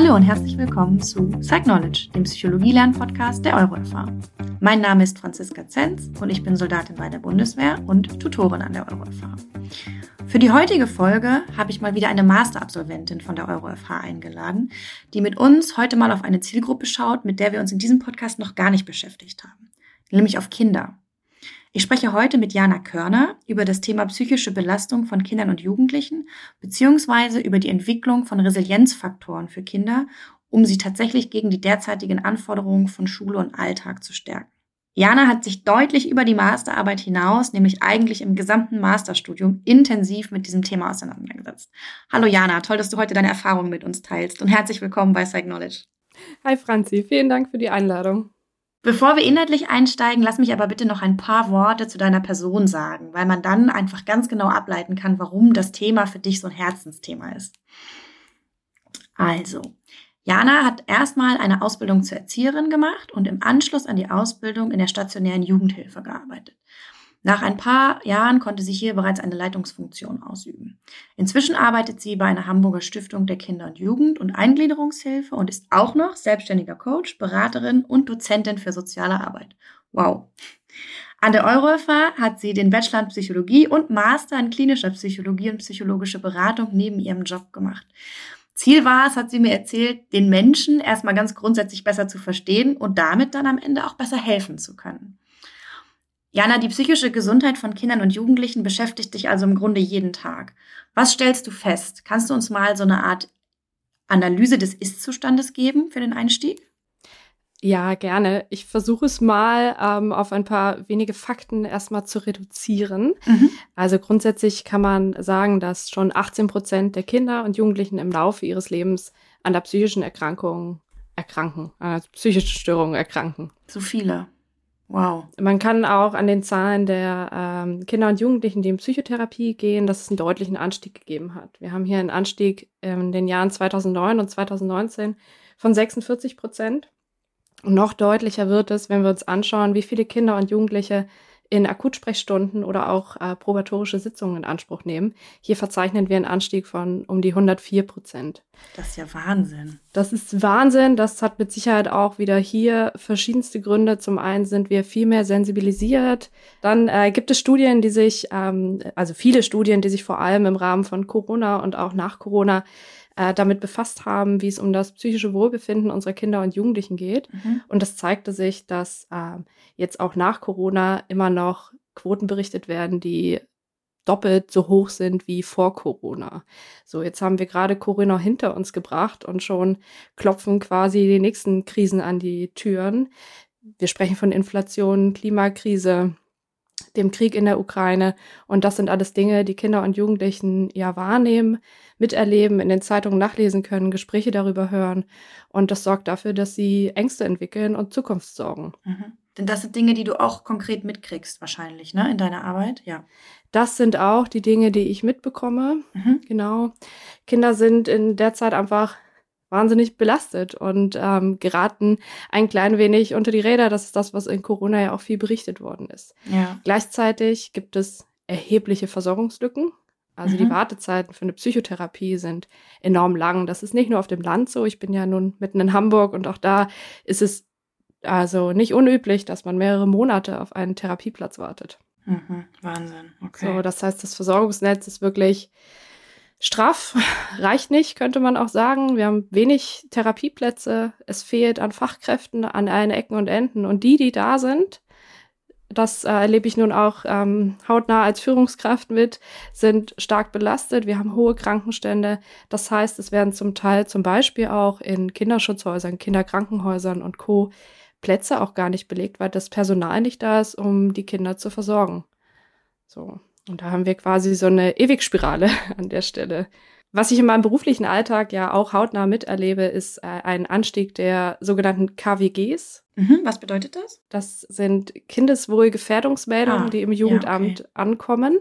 Hallo und herzlich willkommen zu Psych Knowledge, dem Psychologie-Lern-Podcast der EuroFH. Mein Name ist Franziska Zenz und ich bin Soldatin bei der Bundeswehr und Tutorin an der EuroFH. Für die heutige Folge habe ich mal wieder eine Masterabsolventin von der EuroFH eingeladen, die mit uns heute mal auf eine Zielgruppe schaut, mit der wir uns in diesem Podcast noch gar nicht beschäftigt haben, nämlich auf Kinder. Ich spreche heute mit Jana Körner über das Thema psychische Belastung von Kindern und Jugendlichen beziehungsweise über die Entwicklung von Resilienzfaktoren für Kinder, um sie tatsächlich gegen die derzeitigen Anforderungen von Schule und Alltag zu stärken. Jana hat sich deutlich über die Masterarbeit hinaus, nämlich eigentlich im gesamten Masterstudium, intensiv mit diesem Thema auseinandergesetzt. Hallo Jana, toll, dass du heute deine Erfahrungen mit uns teilst und herzlich willkommen bei Psych Knowledge. Hi Franzi, vielen Dank für die Einladung. Bevor wir inhaltlich einsteigen, lass mich aber bitte noch ein paar Worte zu deiner Person sagen, weil man dann einfach ganz genau ableiten kann, warum das Thema für dich so ein Herzensthema ist. Also, Jana hat erstmal eine Ausbildung zur Erzieherin gemacht und im Anschluss an die Ausbildung in der stationären Jugendhilfe gearbeitet. Nach ein paar Jahren konnte sie hier bereits eine Leitungsfunktion ausüben. Inzwischen arbeitet sie bei einer Hamburger Stiftung der Kinder- und Jugend- und Eingliederungshilfe und ist auch noch selbstständiger Coach, Beraterin und Dozentin für soziale Arbeit. Wow. An der EuroFA hat sie den Bachelor in Psychologie und Master in klinischer Psychologie und psychologische Beratung neben ihrem Job gemacht. Ziel war es, hat sie mir erzählt, den Menschen erstmal ganz grundsätzlich besser zu verstehen und damit dann am Ende auch besser helfen zu können. Jana, die psychische Gesundheit von Kindern und Jugendlichen beschäftigt dich also im Grunde jeden Tag. Was stellst du fest? Kannst du uns mal so eine Art Analyse des Ist-Zustandes geben für den Einstieg? Ja, gerne. Ich versuche es mal ähm, auf ein paar wenige Fakten erstmal zu reduzieren. Mhm. Also grundsätzlich kann man sagen, dass schon 18 Prozent der Kinder und Jugendlichen im Laufe ihres Lebens an der psychischen Erkrankung erkranken, an psychischen Störungen erkranken. So viele. Wow. Man kann auch an den Zahlen der ähm, Kinder und Jugendlichen, die in Psychotherapie gehen, dass es einen deutlichen Anstieg gegeben hat. Wir haben hier einen Anstieg in den Jahren 2009 und 2019 von 46 Prozent. Und noch deutlicher wird es, wenn wir uns anschauen, wie viele Kinder und Jugendliche in Akutsprechstunden oder auch äh, probatorische Sitzungen in Anspruch nehmen. Hier verzeichnen wir einen Anstieg von um die 104 Prozent. Das ist ja Wahnsinn. Das ist Wahnsinn. Das hat mit Sicherheit auch wieder hier verschiedenste Gründe. Zum einen sind wir viel mehr sensibilisiert. Dann äh, gibt es Studien, die sich, ähm, also viele Studien, die sich vor allem im Rahmen von Corona und auch nach Corona äh, damit befasst haben, wie es um das psychische Wohlbefinden unserer Kinder und Jugendlichen geht. Mhm. Und das zeigte sich, dass äh, jetzt auch nach Corona immer noch Quoten berichtet werden, die doppelt so hoch sind wie vor Corona. So, jetzt haben wir gerade Corona hinter uns gebracht und schon klopfen quasi die nächsten Krisen an die Türen. Wir sprechen von Inflation, Klimakrise, dem Krieg in der Ukraine. Und das sind alles Dinge, die Kinder und Jugendlichen ja wahrnehmen, miterleben, in den Zeitungen nachlesen können, Gespräche darüber hören. Und das sorgt dafür, dass sie Ängste entwickeln und Zukunftssorgen. Mhm. Denn das sind Dinge, die du auch konkret mitkriegst, wahrscheinlich, ne, in deiner Arbeit, ja. Das sind auch die Dinge, die ich mitbekomme. Mhm. Genau. Kinder sind in der Zeit einfach wahnsinnig belastet und ähm, geraten ein klein wenig unter die Räder. Das ist das, was in Corona ja auch viel berichtet worden ist. Ja. Gleichzeitig gibt es erhebliche Versorgungslücken. Also mhm. die Wartezeiten für eine Psychotherapie sind enorm lang. Das ist nicht nur auf dem Land so. Ich bin ja nun mitten in Hamburg und auch da ist es also nicht unüblich, dass man mehrere Monate auf einen Therapieplatz wartet. Mhm. Wahnsinn. Okay. So, das heißt, das Versorgungsnetz ist wirklich straff, reicht nicht, könnte man auch sagen. Wir haben wenig Therapieplätze. Es fehlt an Fachkräften an allen Ecken und Enden. Und die, die da sind, das äh, erlebe ich nun auch ähm, hautnah als Führungskraft mit, sind stark belastet. Wir haben hohe Krankenstände. Das heißt, es werden zum Teil zum Beispiel auch in Kinderschutzhäusern, Kinderkrankenhäusern und Co. Plätze auch gar nicht belegt, weil das Personal nicht da ist, um die Kinder zu versorgen. So. Und da haben wir quasi so eine Ewigspirale an der Stelle. Was ich in meinem beruflichen Alltag ja auch hautnah miterlebe, ist äh, ein Anstieg der sogenannten KWGs. Mhm, was bedeutet das? Das sind Kindeswohlgefährdungsmeldungen, ah, die im Jugendamt ja, okay. ankommen.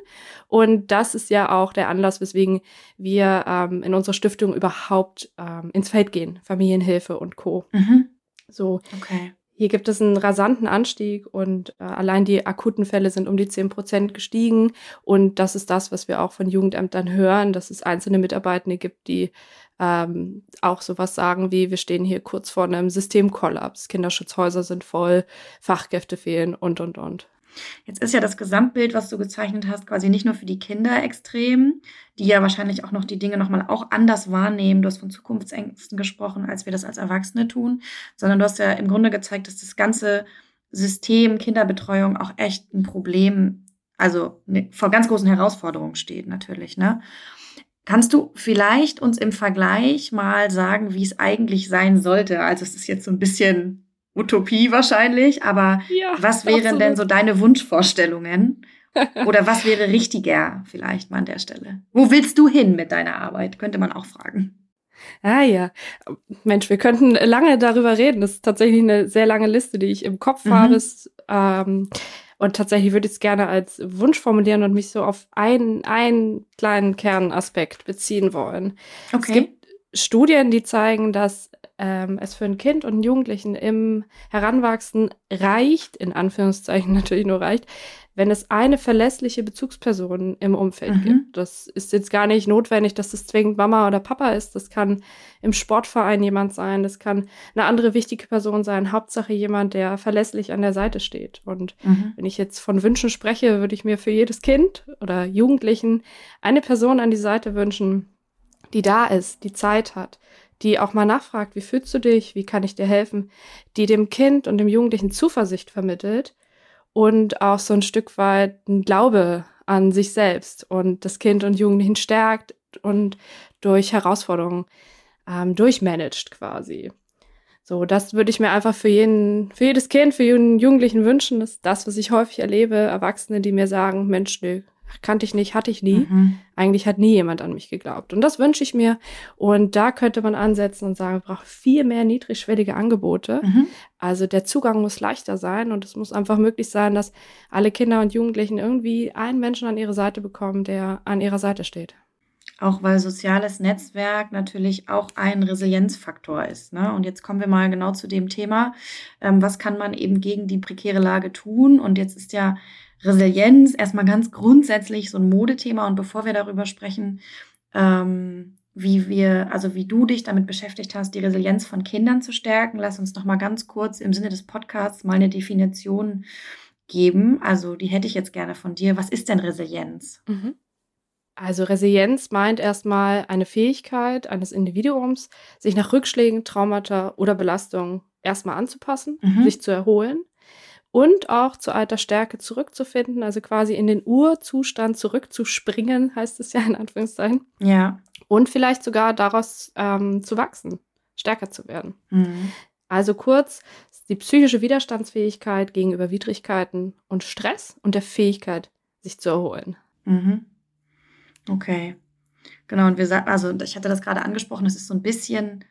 Und das ist ja auch der Anlass, weswegen wir ähm, in unserer Stiftung überhaupt ähm, ins Feld gehen. Familienhilfe und Co. Mhm. So. Okay. Hier gibt es einen rasanten Anstieg und äh, allein die akuten Fälle sind um die 10 Prozent gestiegen. Und das ist das, was wir auch von Jugendämtern hören, dass es einzelne Mitarbeitende gibt, die ähm, auch sowas sagen wie, wir stehen hier kurz vor einem Systemkollaps, Kinderschutzhäuser sind voll, Fachkräfte fehlen und, und, und. Jetzt ist ja das Gesamtbild, was du gezeichnet hast, quasi nicht nur für die Kinder extrem, die ja wahrscheinlich auch noch die Dinge nochmal auch anders wahrnehmen. Du hast von Zukunftsängsten gesprochen, als wir das als Erwachsene tun, sondern du hast ja im Grunde gezeigt, dass das ganze System Kinderbetreuung auch echt ein Problem, also ne, vor ganz großen Herausforderungen steht natürlich, ne? Kannst du vielleicht uns im Vergleich mal sagen, wie es eigentlich sein sollte? Also es ist jetzt so ein bisschen Utopie wahrscheinlich, aber ja, was wären absolut. denn so deine Wunschvorstellungen? Oder was wäre richtiger vielleicht mal an der Stelle? Wo willst du hin mit deiner Arbeit? Könnte man auch fragen. Ah ja, Mensch, wir könnten lange darüber reden. Das ist tatsächlich eine sehr lange Liste, die ich im Kopf mhm. habe. Ähm, und tatsächlich würde ich es gerne als Wunsch formulieren und mich so auf einen, einen kleinen Kernaspekt beziehen wollen. Okay. Es gibt Studien, die zeigen, dass ähm, es für ein Kind und einen Jugendlichen im Heranwachsen reicht, in Anführungszeichen natürlich nur reicht, wenn es eine verlässliche Bezugsperson im Umfeld mhm. gibt. Das ist jetzt gar nicht notwendig, dass es zwingend Mama oder Papa ist. Das kann im Sportverein jemand sein, das kann eine andere wichtige Person sein. Hauptsache jemand, der verlässlich an der Seite steht. Und mhm. wenn ich jetzt von Wünschen spreche, würde ich mir für jedes Kind oder Jugendlichen eine Person an die Seite wünschen, die da ist, die Zeit hat, die auch mal nachfragt, wie fühlst du dich, wie kann ich dir helfen, die dem Kind und dem Jugendlichen Zuversicht vermittelt und auch so ein Stück weit ein Glaube an sich selbst und das Kind und Jugendlichen stärkt und durch Herausforderungen ähm, durchmanagt quasi. So, das würde ich mir einfach für jeden, für jedes Kind, für jeden Jugendlichen wünschen. Das ist das, was ich häufig erlebe. Erwachsene, die mir sagen, Mensch, nö, kannte ich nicht, hatte ich nie. Mhm. Eigentlich hat nie jemand an mich geglaubt. Und das wünsche ich mir. Und da könnte man ansetzen und sagen, wir brauchen viel mehr niedrigschwellige Angebote. Mhm. Also der Zugang muss leichter sein und es muss einfach möglich sein, dass alle Kinder und Jugendlichen irgendwie einen Menschen an ihre Seite bekommen, der an ihrer Seite steht. Auch weil soziales Netzwerk natürlich auch ein Resilienzfaktor ist. Ne? Und jetzt kommen wir mal genau zu dem Thema. Ähm, was kann man eben gegen die prekäre Lage tun? Und jetzt ist ja Resilienz erstmal ganz grundsätzlich so ein Modethema. Und bevor wir darüber sprechen, ähm, wie wir, also wie du dich damit beschäftigt hast, die Resilienz von Kindern zu stärken, lass uns noch mal ganz kurz im Sinne des Podcasts mal eine Definition geben. Also die hätte ich jetzt gerne von dir. Was ist denn Resilienz? Mhm. Also Resilienz meint erstmal eine Fähigkeit eines Individuums, sich nach Rückschlägen, Traumata oder Belastungen erstmal anzupassen, mhm. sich zu erholen und auch zu alter Stärke zurückzufinden, also quasi in den Urzustand zurückzuspringen, heißt es ja in Anführungszeichen. Ja. Und vielleicht sogar daraus ähm, zu wachsen, stärker zu werden. Mhm. Also kurz, die psychische Widerstandsfähigkeit gegenüber Widrigkeiten und Stress und der Fähigkeit, sich zu erholen. Mhm. Okay. Genau, und wir sagen, also ich hatte das gerade angesprochen, es ist so ein bisschen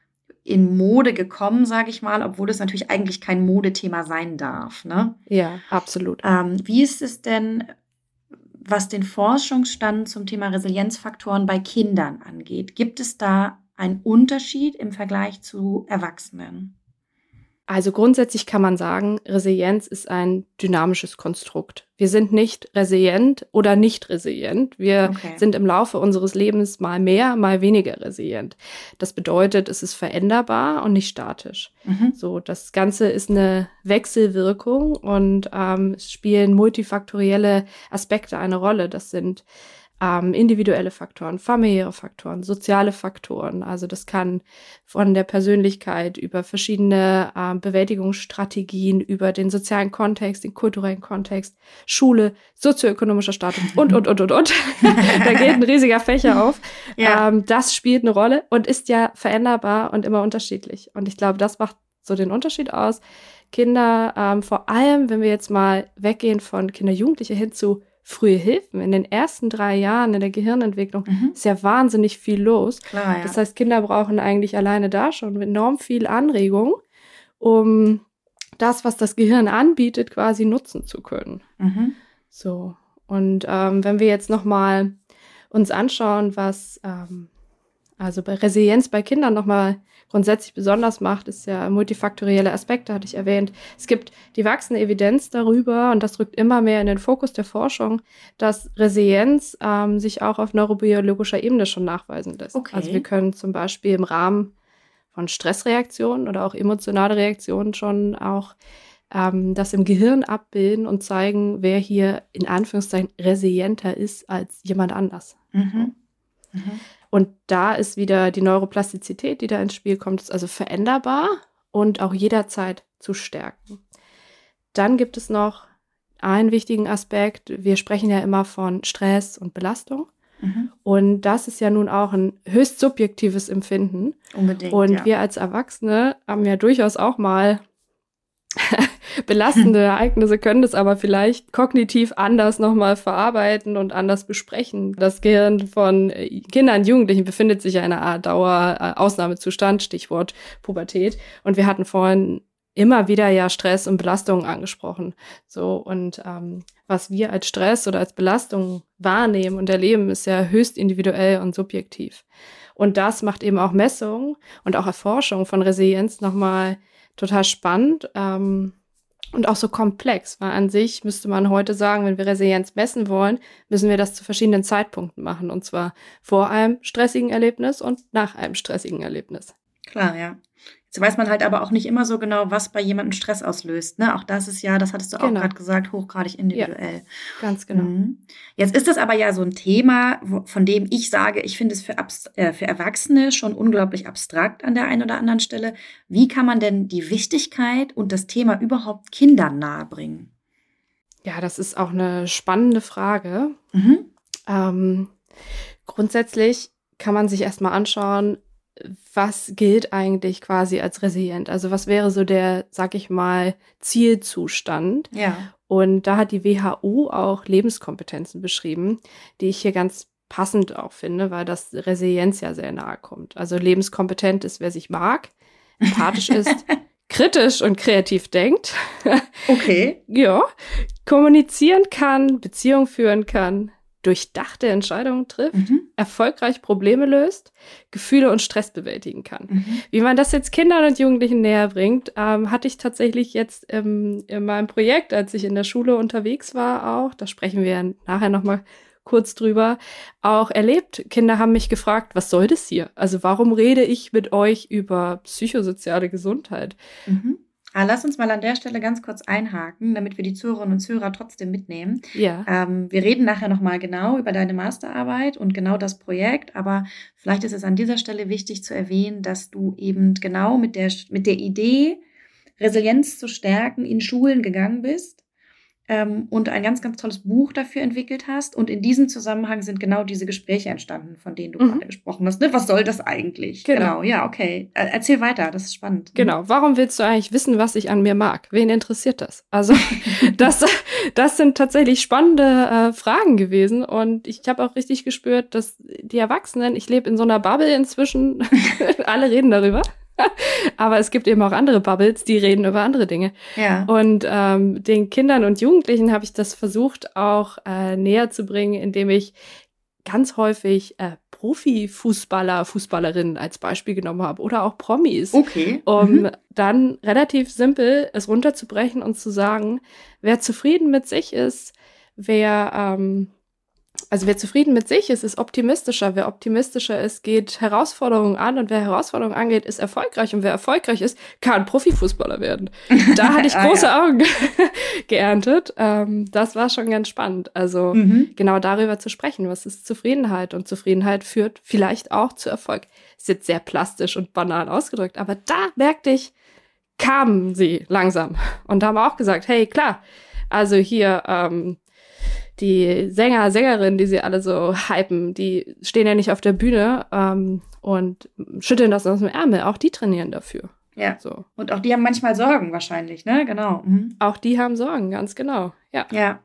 in Mode gekommen, sage ich mal, obwohl es natürlich eigentlich kein Modethema sein darf. Ne? Ja, absolut. Ähm, wie ist es denn, was den Forschungsstand zum Thema Resilienzfaktoren bei Kindern angeht? Gibt es da einen Unterschied im Vergleich zu Erwachsenen? Also grundsätzlich kann man sagen, Resilienz ist ein dynamisches Konstrukt. Wir sind nicht resilient oder nicht resilient. Wir okay. sind im Laufe unseres Lebens mal mehr, mal weniger resilient. Das bedeutet, es ist veränderbar und nicht statisch. Mhm. So, das Ganze ist eine Wechselwirkung und ähm, es spielen multifaktorielle Aspekte eine Rolle. Das sind ähm, individuelle Faktoren, familiäre Faktoren, soziale Faktoren. Also das kann von der Persönlichkeit über verschiedene ähm, Bewältigungsstrategien, über den sozialen Kontext, den kulturellen Kontext, Schule, sozioökonomischer Status und, und, und, und, und. da geht ein riesiger Fächer auf. Ja. Ähm, das spielt eine Rolle und ist ja veränderbar und immer unterschiedlich. Und ich glaube, das macht so den Unterschied aus. Kinder, ähm, vor allem, wenn wir jetzt mal weggehen von Kinder, Jugendliche hin zu frühe Hilfen. In den ersten drei Jahren in der Gehirnentwicklung mhm. ist ja wahnsinnig viel los. Klar, ja. Das heißt, Kinder brauchen eigentlich alleine da schon enorm viel Anregung, um das, was das Gehirn anbietet, quasi nutzen zu können. Mhm. So. Und ähm, wenn wir jetzt nochmal uns anschauen, was ähm, also bei Resilienz bei Kindern nochmal grundsätzlich besonders macht, ist ja multifaktorielle Aspekte, hatte ich erwähnt. Es gibt die wachsende Evidenz darüber, und das rückt immer mehr in den Fokus der Forschung, dass Resilienz ähm, sich auch auf neurobiologischer Ebene schon nachweisen lässt. Okay. Also wir können zum Beispiel im Rahmen von Stressreaktionen oder auch emotionale Reaktionen schon auch ähm, das im Gehirn abbilden und zeigen, wer hier in Anführungszeichen resilienter ist als jemand anders. Mhm. Mhm. Und da ist wieder die Neuroplastizität, die da ins Spiel kommt, ist also veränderbar und auch jederzeit zu stärken. Dann gibt es noch einen wichtigen Aspekt. Wir sprechen ja immer von Stress und Belastung. Mhm. Und das ist ja nun auch ein höchst subjektives Empfinden. Unbedingt. Und ja. wir als Erwachsene haben ja durchaus auch mal belastende Ereignisse können das aber vielleicht kognitiv anders nochmal verarbeiten und anders besprechen. Das Gehirn von äh, Kindern und Jugendlichen befindet sich in einer Art Dauerausnahmezustand, Stichwort Pubertät. Und wir hatten vorhin immer wieder ja Stress und Belastungen angesprochen. So und ähm, was wir als Stress oder als Belastung wahrnehmen und erleben, ist ja höchst individuell und subjektiv. Und das macht eben auch Messung und auch Erforschung von Resilienz nochmal total spannend ähm, und auch so komplex, weil an sich müsste man heute sagen, wenn wir Resilienz messen wollen, müssen wir das zu verschiedenen Zeitpunkten machen. Und zwar vor einem stressigen Erlebnis und nach einem stressigen Erlebnis. Klar, ja. Jetzt weiß man halt aber auch nicht immer so genau, was bei jemandem Stress auslöst. Ne? Auch das ist ja, das hattest du auch genau. gerade gesagt, hochgradig individuell. Ja, ganz genau. Mhm. Jetzt ist das aber ja so ein Thema, wo, von dem ich sage, ich finde es für, äh, für Erwachsene schon unglaublich abstrakt an der einen oder anderen Stelle. Wie kann man denn die Wichtigkeit und das Thema überhaupt Kindern nahebringen? Ja, das ist auch eine spannende Frage. Mhm. Ähm, grundsätzlich kann man sich erstmal anschauen, was gilt eigentlich quasi als resilient? Also was wäre so der, sag ich mal, Zielzustand? Ja. Und da hat die WHO auch Lebenskompetenzen beschrieben, die ich hier ganz passend auch finde, weil das Resilienz ja sehr nahe kommt. Also lebenskompetent ist, wer sich mag, empathisch ist, kritisch und kreativ denkt. Okay. ja. Kommunizieren kann, Beziehung führen kann, durchdachte Entscheidungen trifft, mhm. erfolgreich Probleme löst, Gefühle und Stress bewältigen kann. Mhm. Wie man das jetzt Kindern und Jugendlichen näher bringt, ähm, hatte ich tatsächlich jetzt ähm, in meinem Projekt, als ich in der Schule unterwegs war, auch, da sprechen wir nachher nochmal kurz drüber, auch erlebt. Kinder haben mich gefragt, was soll das hier? Also warum rede ich mit euch über psychosoziale Gesundheit? Mhm. Ah, lass uns mal an der Stelle ganz kurz einhaken, damit wir die Zuhörerinnen und Zuhörer trotzdem mitnehmen. Ja. Ähm, wir reden nachher nochmal genau über deine Masterarbeit und genau das Projekt, aber vielleicht ist es an dieser Stelle wichtig zu erwähnen, dass du eben genau mit der, mit der Idee, Resilienz zu stärken, in Schulen gegangen bist ähm, und ein ganz, ganz tolles Buch dafür entwickelt hast. Und in diesem Zusammenhang sind genau diese Gespräche entstanden, von denen du mhm. gerade gesprochen hast. Ne? Was soll das eigentlich? Genau. genau. ja, okay. Äh, erzähl weiter, das ist spannend. Genau. Warum willst du eigentlich wissen, was ich an mir mag? Wen interessiert das? Also, das, das sind tatsächlich spannende äh, Fragen gewesen. Und ich habe auch richtig gespürt, dass die Erwachsenen, ich lebe in so einer Bubble inzwischen, alle reden darüber. Aber es gibt eben auch andere Bubbles, die reden über andere Dinge. Ja. Und ähm, den Kindern und Jugendlichen habe ich das versucht auch äh, näher zu bringen, indem ich ganz häufig äh, Profifußballer, Fußballerinnen als Beispiel genommen habe oder auch Promis, okay. um mhm. dann relativ simpel es runterzubrechen und zu sagen, wer zufrieden mit sich ist, wer ähm, also wer zufrieden mit sich ist, ist optimistischer. Wer optimistischer ist, geht Herausforderungen an und wer Herausforderungen angeht, ist erfolgreich. Und wer erfolgreich ist, kann Profifußballer werden. Da hatte ich ah, große ah, ja. Augen geerntet. Ähm, das war schon ganz spannend. Also mhm. genau darüber zu sprechen, was ist Zufriedenheit? Und Zufriedenheit führt vielleicht auch zu Erfolg. Ist jetzt sehr plastisch und banal ausgedrückt, aber da merkte ich, kamen sie langsam. Und da haben wir auch gesagt, hey, klar, also hier, ähm, die Sänger, Sängerinnen, die sie alle so hypen, die stehen ja nicht auf der Bühne ähm, und schütteln das aus dem Ärmel. Auch die trainieren dafür. Ja. So. Und auch die haben manchmal Sorgen wahrscheinlich, ne? Genau. Mhm. Auch die haben Sorgen, ganz genau. Ja. Ja.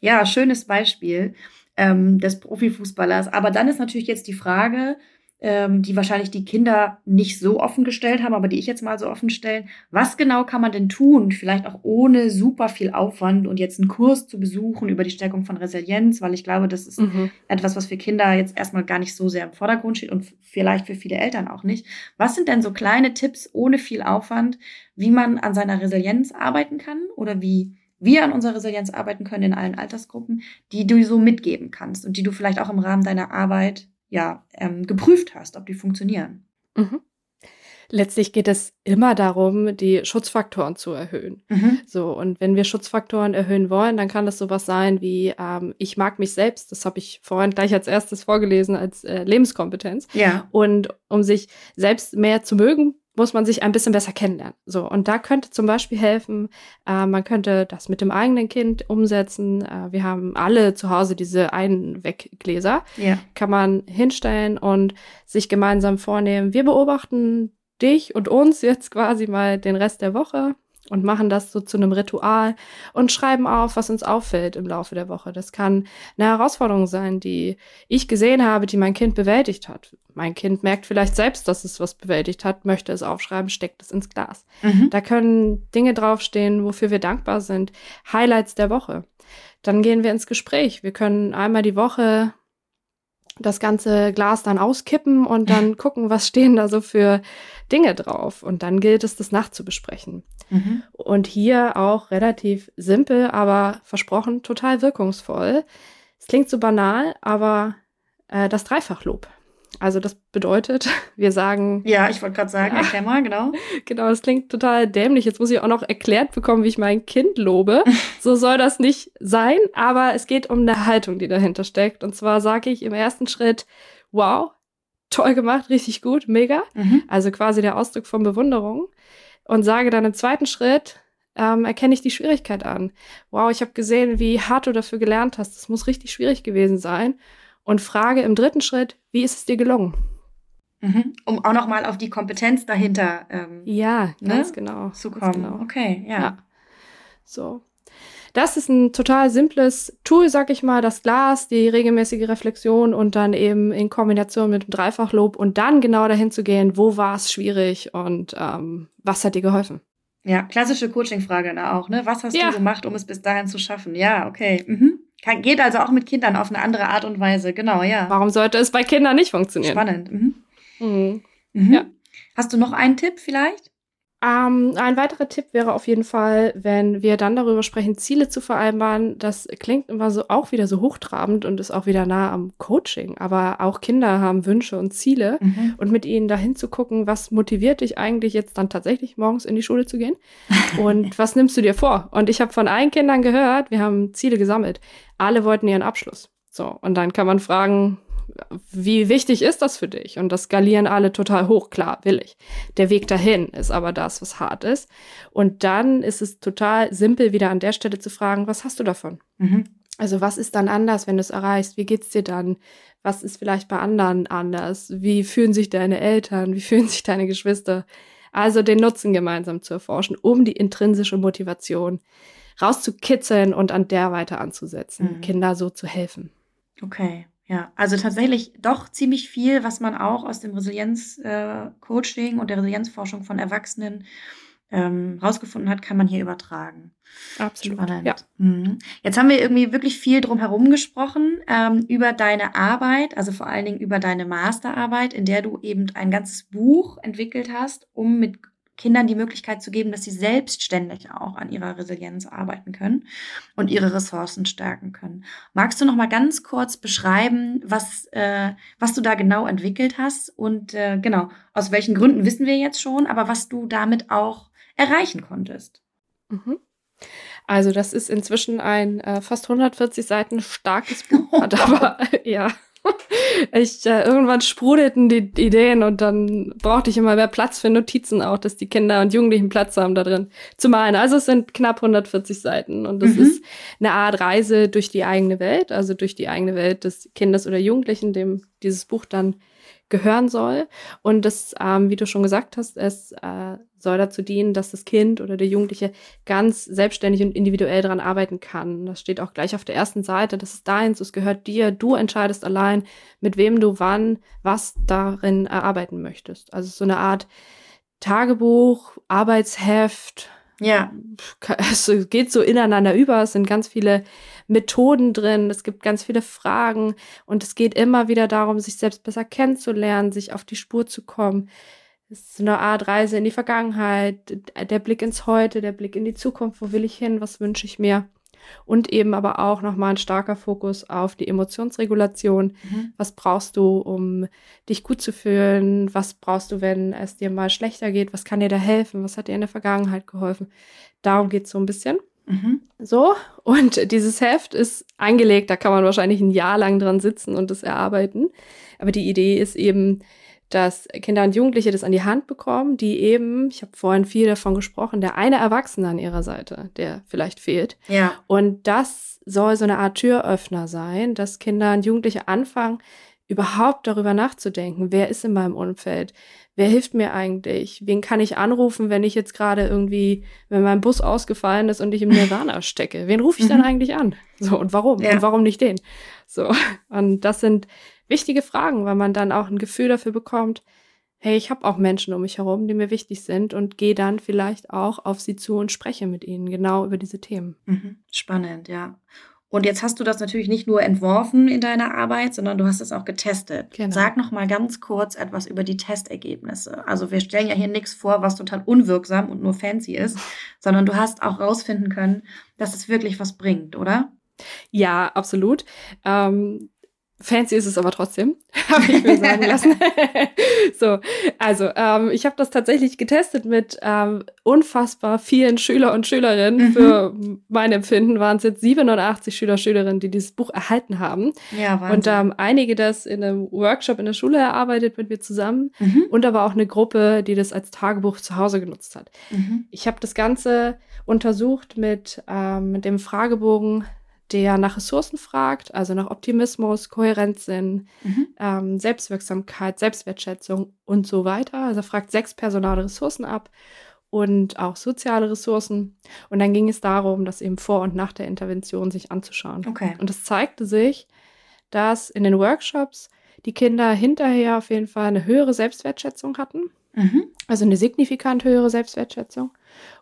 Ja, schönes Beispiel ähm, des Profifußballers. Aber dann ist natürlich jetzt die Frage, ähm, die wahrscheinlich die Kinder nicht so offen gestellt haben, aber die ich jetzt mal so offen stellen. Was genau kann man denn tun, vielleicht auch ohne super viel Aufwand und jetzt einen Kurs zu besuchen über die Stärkung von Resilienz, weil ich glaube, das ist mhm. etwas, was für Kinder jetzt erstmal gar nicht so sehr im Vordergrund steht und vielleicht für viele Eltern auch nicht. Was sind denn so kleine Tipps ohne viel Aufwand, wie man an seiner Resilienz arbeiten kann oder wie wir an unserer Resilienz arbeiten können in allen Altersgruppen, die du so mitgeben kannst und die du vielleicht auch im Rahmen deiner Arbeit ja ähm, geprüft hast, ob die funktionieren. Mhm. Letztlich geht es immer darum, die Schutzfaktoren zu erhöhen. Mhm. So, und wenn wir Schutzfaktoren erhöhen wollen, dann kann das sowas sein wie, ähm, ich mag mich selbst, das habe ich vorhin gleich als erstes vorgelesen, als äh, Lebenskompetenz. Ja. Und um sich selbst mehr zu mögen, muss man sich ein bisschen besser kennenlernen. So, und da könnte zum Beispiel helfen, äh, man könnte das mit dem eigenen Kind umsetzen. Äh, wir haben alle zu Hause diese Einweggläser. Ja. Kann man hinstellen und sich gemeinsam vornehmen. Wir beobachten dich und uns jetzt quasi mal den Rest der Woche und machen das so zu einem Ritual und schreiben auf, was uns auffällt im Laufe der Woche. Das kann eine Herausforderung sein, die ich gesehen habe, die mein Kind bewältigt hat. Mein Kind merkt vielleicht selbst, dass es was bewältigt hat, möchte es aufschreiben, steckt es ins Glas. Mhm. Da können Dinge draufstehen, wofür wir dankbar sind. Highlights der Woche. Dann gehen wir ins Gespräch. Wir können einmal die Woche das ganze Glas dann auskippen und dann gucken, was stehen da so für Dinge drauf. Und dann gilt es, das nachzubesprechen. Mhm. Und hier auch relativ simpel, aber versprochen total wirkungsvoll. Es klingt so banal, aber äh, das Dreifachlob. Also das bedeutet, wir sagen. Ja, ich wollte gerade sagen, ja, erklär mal, genau. Genau, das klingt total dämlich. Jetzt muss ich auch noch erklärt bekommen, wie ich mein Kind lobe. so soll das nicht sein, aber es geht um eine Haltung, die dahinter steckt. Und zwar sage ich im ersten Schritt, wow, toll gemacht, richtig gut, mega. Mhm. Also quasi der Ausdruck von Bewunderung. Und sage dann im zweiten Schritt, ähm, erkenne ich die Schwierigkeit an. Wow, ich habe gesehen, wie hart du dafür gelernt hast. Das muss richtig schwierig gewesen sein und frage im dritten Schritt, wie ist es dir gelungen? Mhm. Um auch nochmal auf die Kompetenz dahinter ähm, ja, ne, ganz ne? genau, zu kommen. Genau. Okay, ja. ja. So. Das ist ein total simples Tool, sag ich mal, das Glas, die regelmäßige Reflexion und dann eben in Kombination mit dem Dreifachlob und dann genau dahin zu gehen, wo war es schwierig und ähm, was hat dir geholfen? Ja, klassische Coaching-Frage da auch, ne? Was hast ja. du gemacht, um es bis dahin zu schaffen? Ja, okay. Mhm. Kann, geht also auch mit Kindern auf eine andere Art und Weise, genau, ja. Warum sollte es bei Kindern nicht funktionieren? Spannend. Mhm. Mhm. Mhm. Ja. Hast du noch einen Tipp vielleicht? Ähm, ein weiterer Tipp wäre auf jeden Fall, wenn wir dann darüber sprechen, Ziele zu vereinbaren. Das klingt immer so auch wieder so hochtrabend und ist auch wieder nah am Coaching. Aber auch Kinder haben Wünsche und Ziele mhm. und mit ihnen dahin zu gucken, was motiviert dich eigentlich jetzt dann tatsächlich morgens in die Schule zu gehen und was nimmst du dir vor? Und ich habe von allen Kindern gehört, wir haben Ziele gesammelt. Alle wollten ihren Abschluss. So und dann kann man fragen, wie wichtig ist das für dich? Und das skalieren alle total hoch, klar, will ich. Der Weg dahin ist aber das, was hart ist. Und dann ist es total simpel, wieder an der Stelle zu fragen, was hast du davon? Mhm. Also was ist dann anders, wenn du es erreichst? Wie geht's dir dann? Was ist vielleicht bei anderen anders? Wie fühlen sich deine Eltern? Wie fühlen sich deine Geschwister? Also den Nutzen gemeinsam zu erforschen, um die intrinsische Motivation rauszukitzeln und an der weiter anzusetzen, mhm. Kinder so zu helfen. Okay. Ja, also tatsächlich doch ziemlich viel, was man auch aus dem Resilienz-Coaching und der Resilienzforschung von Erwachsenen ähm, rausgefunden hat, kann man hier übertragen. Absolut. Spannend. Ja. Mhm. Jetzt haben wir irgendwie wirklich viel drum herum gesprochen ähm, über deine Arbeit, also vor allen Dingen über deine Masterarbeit, in der du eben ein ganzes Buch entwickelt hast, um mit Kindern die Möglichkeit zu geben, dass sie selbstständig auch an ihrer Resilienz arbeiten können und ihre Ressourcen stärken können. Magst du noch mal ganz kurz beschreiben, was, äh, was du da genau entwickelt hast und äh, genau, aus welchen Gründen wissen wir jetzt schon, aber was du damit auch erreichen konntest? Mhm. Also das ist inzwischen ein äh, fast 140 Seiten starkes Buch, hat aber ja ich, äh, irgendwann sprudelten die Ideen und dann brauchte ich immer mehr Platz für Notizen auch, dass die Kinder und Jugendlichen Platz haben da drin zu malen. Also es sind knapp 140 Seiten und das mhm. ist eine Art Reise durch die eigene Welt, also durch die eigene Welt des Kindes oder Jugendlichen, dem dieses Buch dann gehören soll. Und das, ähm, wie du schon gesagt hast, ist äh, soll dazu dienen, dass das Kind oder der Jugendliche ganz selbstständig und individuell daran arbeiten kann. Das steht auch gleich auf der ersten Seite. Das ist deins, es gehört dir. Du entscheidest allein, mit wem du wann was darin erarbeiten möchtest. Also so eine Art Tagebuch, Arbeitsheft. Ja. Es geht so ineinander über. Es sind ganz viele Methoden drin. Es gibt ganz viele Fragen. Und es geht immer wieder darum, sich selbst besser kennenzulernen, sich auf die Spur zu kommen. Es ist eine Art Reise in die Vergangenheit, der Blick ins Heute, der Blick in die Zukunft. Wo will ich hin? Was wünsche ich mir? Und eben aber auch nochmal ein starker Fokus auf die Emotionsregulation. Mhm. Was brauchst du, um dich gut zu fühlen? Was brauchst du, wenn es dir mal schlechter geht? Was kann dir da helfen? Was hat dir in der Vergangenheit geholfen? Darum geht es so ein bisschen. Mhm. So, und dieses Heft ist eingelegt, da kann man wahrscheinlich ein Jahr lang dran sitzen und das erarbeiten. Aber die Idee ist eben, dass Kinder und Jugendliche das an die Hand bekommen, die eben, ich habe vorhin viel davon gesprochen, der eine Erwachsene an ihrer Seite, der vielleicht fehlt. Ja. Und das soll so eine Art Türöffner sein, dass Kinder und Jugendliche anfangen, überhaupt darüber nachzudenken, wer ist in meinem Umfeld, wer hilft mir eigentlich, wen kann ich anrufen, wenn ich jetzt gerade irgendwie, wenn mein Bus ausgefallen ist und ich im Nirvana stecke, wen rufe ich dann mhm. eigentlich an? So, und warum? Ja. Und warum nicht den? So, und das sind wichtige Fragen, weil man dann auch ein Gefühl dafür bekommt, hey, ich habe auch Menschen um mich herum, die mir wichtig sind und gehe dann vielleicht auch auf sie zu und spreche mit ihnen genau über diese Themen. Mhm. Spannend, ja. Und jetzt hast du das natürlich nicht nur entworfen in deiner Arbeit, sondern du hast es auch getestet. Genau. Sag noch mal ganz kurz etwas über die Testergebnisse. Also wir stellen ja hier nichts vor, was total unwirksam und nur fancy ist, sondern du hast auch rausfinden können, dass es wirklich was bringt, oder? Ja, absolut. Ähm, Fancy ist es aber trotzdem, habe ich mir sagen lassen. so, also ähm, ich habe das tatsächlich getestet mit ähm, unfassbar vielen Schüler und Schülerinnen. Mhm. Für mein Empfinden waren es jetzt 87 Schüler, Schülerinnen, die dieses Buch erhalten haben. Ja, Wahnsinn. Und ähm, einige das in einem Workshop in der Schule erarbeitet mit mir zusammen mhm. und aber auch eine Gruppe, die das als Tagebuch zu Hause genutzt hat. Mhm. Ich habe das Ganze untersucht mit ähm, dem Fragebogen der nach Ressourcen fragt, also nach Optimismus, Kohärenzsinn, mhm. ähm, Selbstwirksamkeit, Selbstwertschätzung und so weiter. Also er fragt sechs personale Ressourcen ab und auch soziale Ressourcen. Und dann ging es darum, das eben vor und nach der Intervention sich anzuschauen. Okay. Und es zeigte sich, dass in den Workshops die Kinder hinterher auf jeden Fall eine höhere Selbstwertschätzung hatten. Mhm. Also eine signifikant höhere Selbstwertschätzung.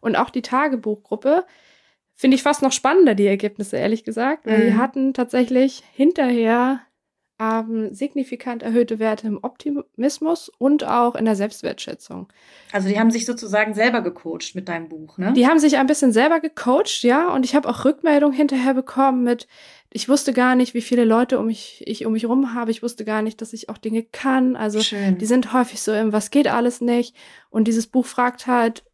Und auch die Tagebuchgruppe finde ich fast noch spannender, die Ergebnisse, ehrlich gesagt. Weil mhm. die hatten tatsächlich hinterher ähm, signifikant erhöhte Werte im Optimismus und auch in der Selbstwertschätzung. Also die haben sich sozusagen selber gecoacht mit deinem Buch, ne? Die haben sich ein bisschen selber gecoacht, ja. Und ich habe auch Rückmeldung hinterher bekommen mit, ich wusste gar nicht, wie viele Leute um mich, ich um mich rum habe. Ich wusste gar nicht, dass ich auch Dinge kann. Also Schön. die sind häufig so im, was geht alles nicht? Und dieses Buch fragt halt,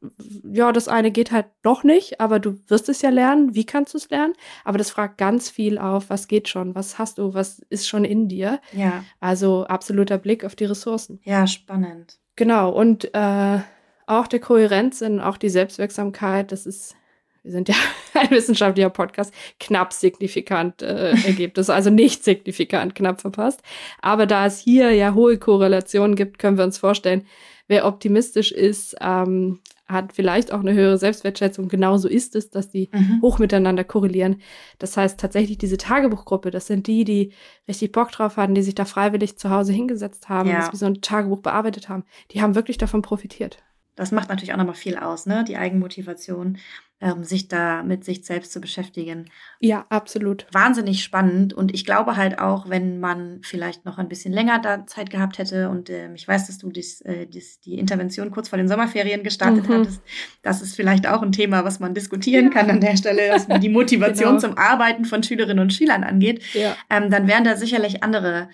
ja, das eine geht halt doch nicht, aber du wirst es ja lernen. Wie kannst du es lernen? Aber das fragt ganz viel auf, was geht schon? Was hast du? Was ist schon in dir? Ja. Also absoluter Blick auf die Ressourcen. Ja, spannend. Genau. Und äh, auch der Kohärenz und auch die Selbstwirksamkeit, das ist wir sind ja ein wissenschaftlicher Podcast, knapp signifikant äh, Ergebnis, also nicht signifikant knapp verpasst. Aber da es hier ja hohe Korrelationen gibt, können wir uns vorstellen, wer optimistisch ist, ähm, hat vielleicht auch eine höhere Selbstwertschätzung. Genauso ist es, dass die mhm. hoch miteinander korrelieren. Das heißt tatsächlich diese Tagebuchgruppe, das sind die, die richtig Bock drauf hatten, die sich da freiwillig zu Hause hingesetzt haben, ja. das wie so ein Tagebuch bearbeitet haben. Die haben wirklich davon profitiert. Das macht natürlich auch nochmal viel aus, ne? Die Eigenmotivation ähm, sich da mit sich selbst zu beschäftigen. Ja, absolut. Wahnsinnig spannend. Und ich glaube halt auch, wenn man vielleicht noch ein bisschen länger da Zeit gehabt hätte und ähm, ich weiß, dass du dies, äh, dies, die Intervention kurz vor den Sommerferien gestartet mhm. hattest, das ist vielleicht auch ein Thema, was man diskutieren ja. kann an der Stelle, was die Motivation genau. zum Arbeiten von Schülerinnen und Schülern angeht. Ja. Ähm, dann wären da sicherlich andere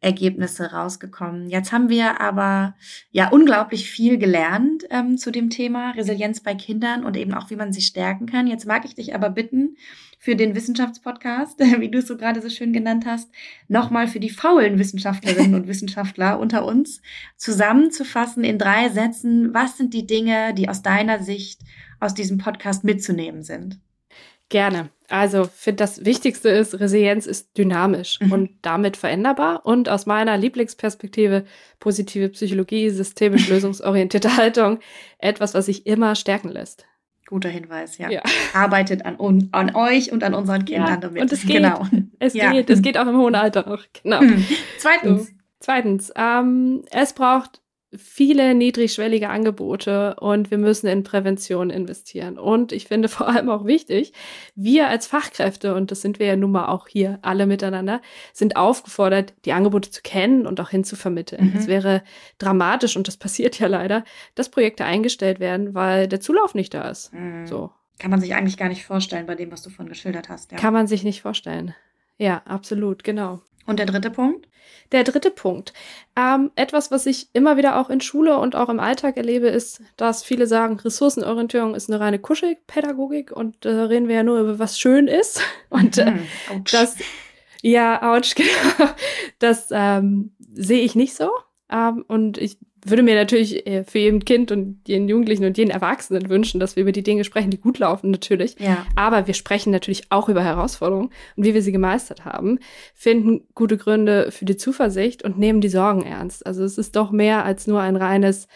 Ergebnisse rausgekommen. Jetzt haben wir aber ja unglaublich viel gelernt ähm, zu dem Thema Resilienz bei Kindern und eben auch, wie man sie stärken kann. Jetzt mag ich dich aber bitten, für den Wissenschaftspodcast, wie du es so gerade so schön genannt hast, nochmal für die faulen Wissenschaftlerinnen und Wissenschaftler unter uns zusammenzufassen in drei Sätzen, was sind die Dinge, die aus deiner Sicht aus diesem Podcast mitzunehmen sind? Gerne. Also, finde das Wichtigste ist, Resilienz ist dynamisch mhm. und damit veränderbar und aus meiner Lieblingsperspektive positive Psychologie, systemisch lösungsorientierte Haltung, etwas, was sich immer stärken lässt. Guter Hinweis, ja. ja. Arbeitet an, an euch und an unseren Kindern ja, damit. Und es geht. Genau. Es ja. geht. Es geht auch im hohen Alter noch. Genau. Hm. Zweitens. So. Zweitens, ähm, es braucht viele niedrigschwellige Angebote und wir müssen in Prävention investieren. Und ich finde vor allem auch wichtig, wir als Fachkräfte, und das sind wir ja nun mal auch hier alle miteinander, sind aufgefordert, die Angebote zu kennen und auch hinzuvermitteln. Mhm. Es wäre dramatisch, und das passiert ja leider, dass Projekte eingestellt werden, weil der Zulauf nicht da ist. Mhm. So. Kann man sich eigentlich gar nicht vorstellen bei dem, was du von geschildert hast. Ja. Kann man sich nicht vorstellen. Ja, absolut, genau. Und der dritte Punkt? Der dritte Punkt. Ähm, etwas, was ich immer wieder auch in Schule und auch im Alltag erlebe, ist, dass viele sagen, Ressourcenorientierung ist eine reine Kuschelpädagogik und da äh, reden wir ja nur über was schön ist. Und äh, mhm, das, ja, ouch, genau. Das ähm, sehe ich nicht so. Ähm, und ich würde mir natürlich äh, für jeden Kind und jeden Jugendlichen und jeden Erwachsenen wünschen, dass wir über die Dinge sprechen, die gut laufen, natürlich. Ja. Aber wir sprechen natürlich auch über Herausforderungen und wie wir sie gemeistert haben, finden gute Gründe für die Zuversicht und nehmen die Sorgen ernst. Also es ist doch mehr als nur ein reines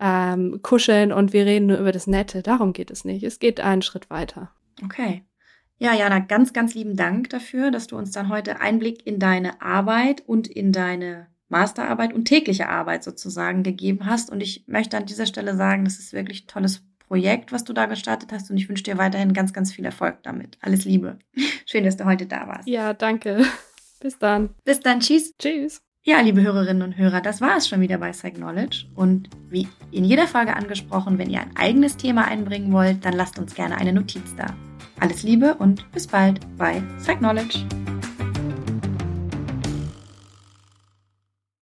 ähm, Kuscheln und wir reden nur über das Nette. Darum geht es nicht. Es geht einen Schritt weiter. Okay. Ja, Jana, ganz, ganz lieben Dank dafür, dass du uns dann heute Einblick in deine Arbeit und in deine Masterarbeit und tägliche Arbeit sozusagen gegeben hast. Und ich möchte an dieser Stelle sagen, das ist wirklich ein tolles Projekt, was du da gestartet hast. Und ich wünsche dir weiterhin ganz, ganz viel Erfolg damit. Alles Liebe. Schön, dass du heute da warst. Ja, danke. Bis dann. Bis dann. Tschüss. Tschüss. Ja, liebe Hörerinnen und Hörer, das war es schon wieder bei Psychknowledge. Und wie in jeder Folge angesprochen, wenn ihr ein eigenes Thema einbringen wollt, dann lasst uns gerne eine Notiz da. Alles Liebe und bis bald bei Psychknowledge.